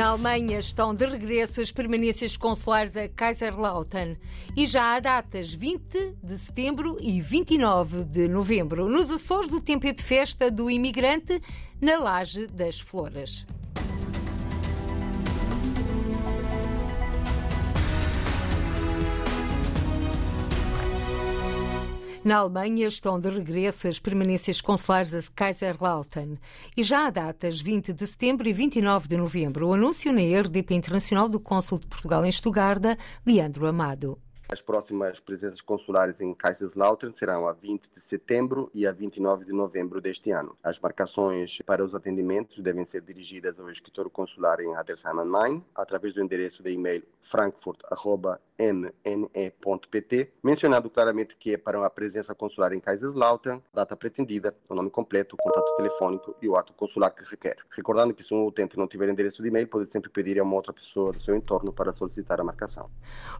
Na Alemanha estão de regresso as permanências consulares a Kaiserlautern e já há datas 20 de setembro e 29 de novembro. Nos Açores, o tempo é de festa do imigrante na Laje das Flores. Na Alemanha estão de regresso as permanências consulares a Kaiserlautern e já há datas 20 de setembro e 29 de novembro. O anúncio na RDP Internacional do Cônsul de Portugal em Estugarda, Leandro Amado. As próximas presenças consulares em Kaiserslautern serão a 20 de setembro e a 29 de novembro deste ano. As marcações para os atendimentos devem ser dirigidas ao escritório consular em Adelsheim am Main, através do endereço de e-mail frankfurt.mne.pt, mencionado claramente que é para a presença consular em Kaiserslautern, data pretendida, o nome completo, o contato telefônico e o ato consular que requer. Recordando que se um utente não tiver endereço de e-mail, pode sempre pedir a uma outra pessoa do seu entorno para solicitar a marcação.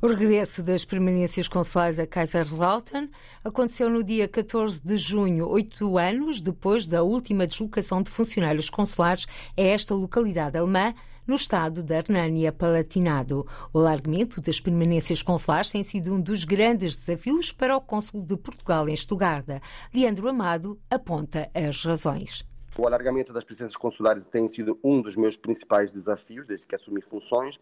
O regresso das permanências consulares a Kaiserslautern aconteceu no dia 14 de junho, oito anos depois da última deslocação de funcionários consulares a esta localidade alemã, no estado da Hernânia Palatinado. O alargamento das permanências consulares tem sido um dos grandes desafios para o Cônsul de Portugal em Estugarda. Leandro Amado aponta as razões. O alargamento das presenças consulares tem sido um dos meus principais desafios desde que assumi funções,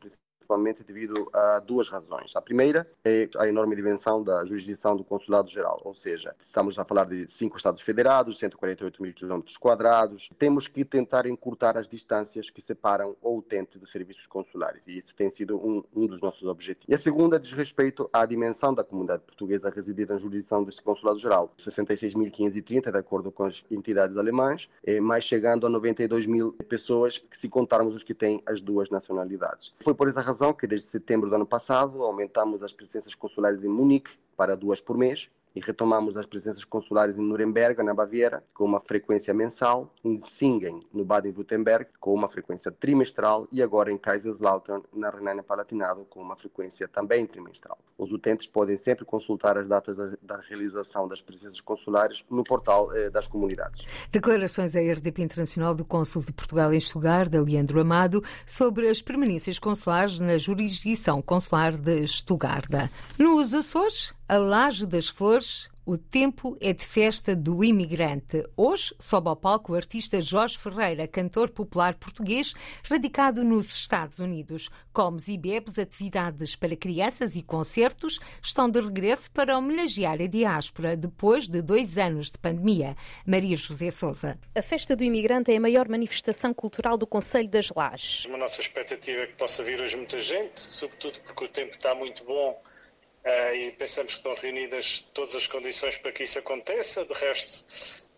principalmente devido a duas razões. A primeira é a enorme dimensão da jurisdição do Consulado Geral, ou seja, estamos a falar de cinco Estados federados, 148 mil quilômetros quadrados. Temos que tentar encurtar as distâncias que separam o utente dos serviços consulares, e isso tem sido um, um dos nossos objetivos. E a segunda diz respeito à dimensão da comunidade portuguesa residida na jurisdição deste Consulado Geral, 66.530, de acordo com as entidades alemãs, é mais chegando a 92 mil pessoas, se contarmos os que têm as duas nacionalidades. Foi por essa razão razão que desde setembro do ano passado aumentamos as presenças consulares em Munique para duas por mês e retomamos as presenças consulares em Nuremberg, na Baviera, com uma frequência mensal, em Singen, no Baden-Württemberg, com uma frequência trimestral e agora em Kaiserslautern, na Renânia-Palatinado, com uma frequência também trimestral. Os utentes podem sempre consultar as datas da, da realização das presenças consulares no portal eh, das comunidades. Declarações à RDP Internacional do Cônsul de Portugal em Estugarda, Leandro Amado, sobre as permanências consulares na jurisdição consular de Estugarda. Nos Açores, a Laje das Flores, o tempo é de festa do imigrante. Hoje sobe ao palco o artista Jorge Ferreira, cantor popular português, radicado nos Estados Unidos. Comes e bebes, atividades para crianças e concertos estão de regresso para homenagear a diáspora depois de dois anos de pandemia. Maria José Souza. A festa do imigrante é a maior manifestação cultural do Conselho das Lajes. A nossa expectativa é que possa vir hoje muita gente, sobretudo porque o tempo está muito bom Uh, e pensamos que estão reunidas todas as condições para que isso aconteça. De resto,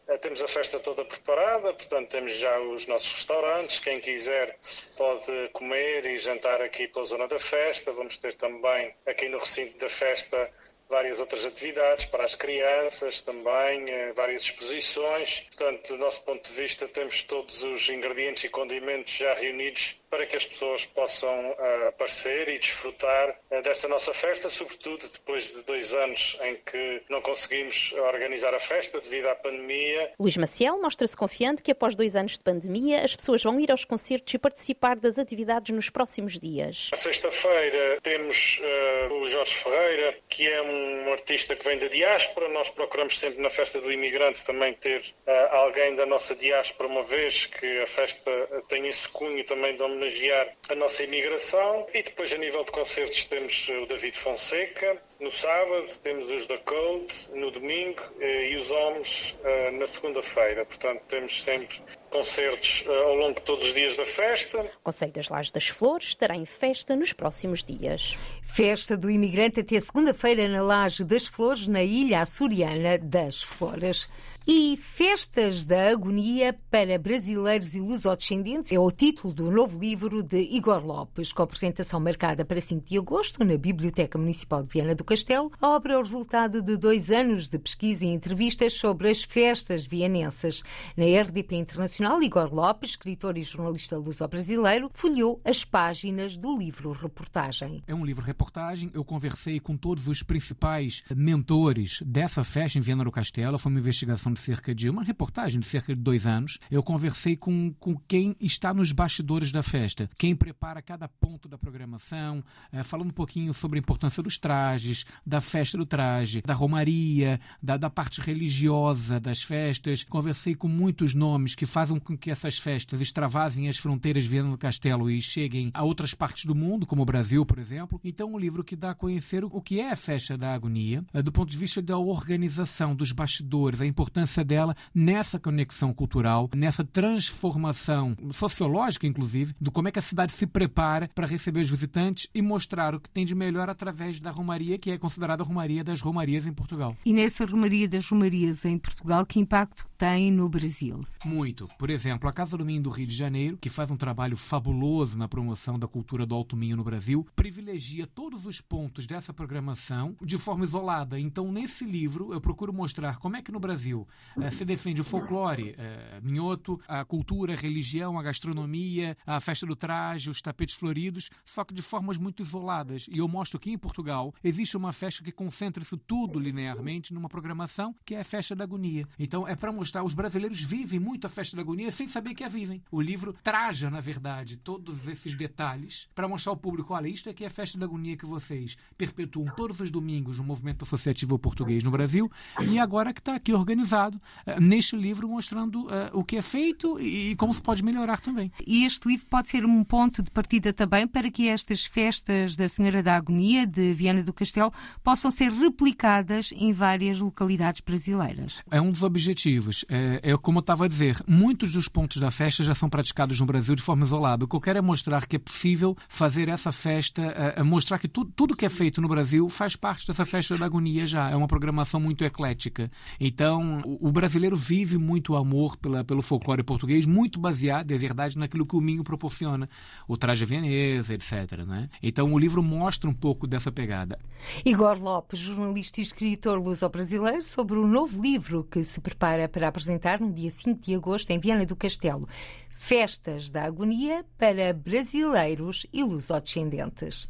uh, temos a festa toda preparada, portanto, temos já os nossos restaurantes. Quem quiser pode comer e jantar aqui pela zona da festa. Vamos ter também aqui no recinto da festa várias outras atividades para as crianças também, uh, várias exposições. Portanto, do nosso ponto de vista, temos todos os ingredientes e condimentos já reunidos para que as pessoas possam uh, aparecer e desfrutar uh, dessa nossa festa, sobretudo depois de dois anos em que não conseguimos organizar a festa devido à pandemia. Luís Maciel mostra-se confiante que após dois anos de pandemia as pessoas vão ir aos concertos e participar das atividades nos próximos dias. Na sexta-feira temos uh, o Jorge Ferreira, que é um artista que vem da diáspora. Nós procuramos sempre na festa do imigrante também ter alguém da nossa diáspora, uma vez que a festa tem esse cunho também de homenagear a nossa imigração. E depois, a nível de concertos, temos o David Fonseca, no sábado, temos os da Code, no domingo, eh, e os Homens eh, na segunda-feira. Portanto, temos sempre concertos eh, ao longo de todos os dias da festa. O Conselho das Lajes das Flores estará em festa nos próximos dias. Festa do imigrante até segunda-feira na Laje das Flores, na ilha açoriana das Flores. E Festas da Agonia para Brasileiros e Lusodescendentes é o título do novo livro de Igor Lopes, com apresentação marcada para 5 de agosto na Biblioteca Municipal de Viana do Castelo. A obra é o resultado de dois anos de pesquisa e entrevistas sobre as festas vienenses. Na RDP Internacional, Igor Lopes, escritor e jornalista luso-brasileiro, folheou as páginas do livro-reportagem. É um livro-reportagem. Eu conversei com todos os principais mentores dessa festa em Viana do Castelo. Foi uma investigação de cerca de uma reportagem de cerca de dois anos, eu conversei com, com quem está nos bastidores da festa, quem prepara cada ponto da programação, é, falando um pouquinho sobre a importância dos trajes, da festa do traje, da romaria, da, da parte religiosa das festas. Conversei com muitos nomes que fazem com que essas festas extravasem as fronteiras de do Castelo e cheguem a outras partes do mundo, como o Brasil, por exemplo. Então, um livro que dá a conhecer o que é a festa da agonia, é, do ponto de vista da organização, dos bastidores, a importância dela nessa conexão cultural, nessa transformação sociológica, inclusive, do como é que a cidade se prepara para receber os visitantes e mostrar o que tem de melhor através da romaria, que é considerada a romaria das romarias em Portugal. E nessa romaria das romarias em Portugal, que impacto tem no Brasil? Muito. Por exemplo, a Casa do Minho do Rio de Janeiro, que faz um trabalho fabuloso na promoção da cultura do alto minho no Brasil, privilegia todos os pontos dessa programação de forma isolada. Então, nesse livro, eu procuro mostrar como é que no Brasil se defende o folclore eh, minhoto, a cultura, a religião, a gastronomia, a festa do traje, os tapetes floridos, só que de formas muito isoladas. E eu mostro que em Portugal existe uma festa que concentra isso tudo linearmente numa programação que é a festa da agonia. Então, é para mostrar os brasileiros vivem muito a festa da agonia sem saber que a vivem. O livro traja, na verdade, todos esses detalhes para mostrar ao público: olha, isto aqui é a festa da agonia que vocês perpetuam todos os domingos no movimento associativo português no Brasil e agora que está aqui organizado uh, neste livro mostrando uh, o que é feito e, e, como se pode melhorar também. E este livro pode ser um ponto de partida também para que estas festas da Senhora da Agonia de Viana do Castelo possam ser replicadas em várias localidades brasileiras. É um dos objetivos. É, é como eu estava a dizer, muitos dos pontos da festa já são praticados no Brasil de forma isolada. O que eu quero é mostrar que é possível fazer essa festa, é, mostrar que tudo, tudo que é feito no Brasil faz parte dessa festa da agonia já. É uma programação muito eclética. Então, o, o brasileiro vive muito amor pela, pelo folclore português, muito baseado, é verdade, naquilo que o Minho proporciona. O traje vienesa, etc. Né? Então, o livro mostra um pouco dessa pegada. Igor Lopes, jornalista e escritor luso-brasileiro, sobre o novo livro que se prepara para apresentar no dia 5 de agosto em Viana do Castelo. Festas da Agonia para brasileiros e lusodescendentes.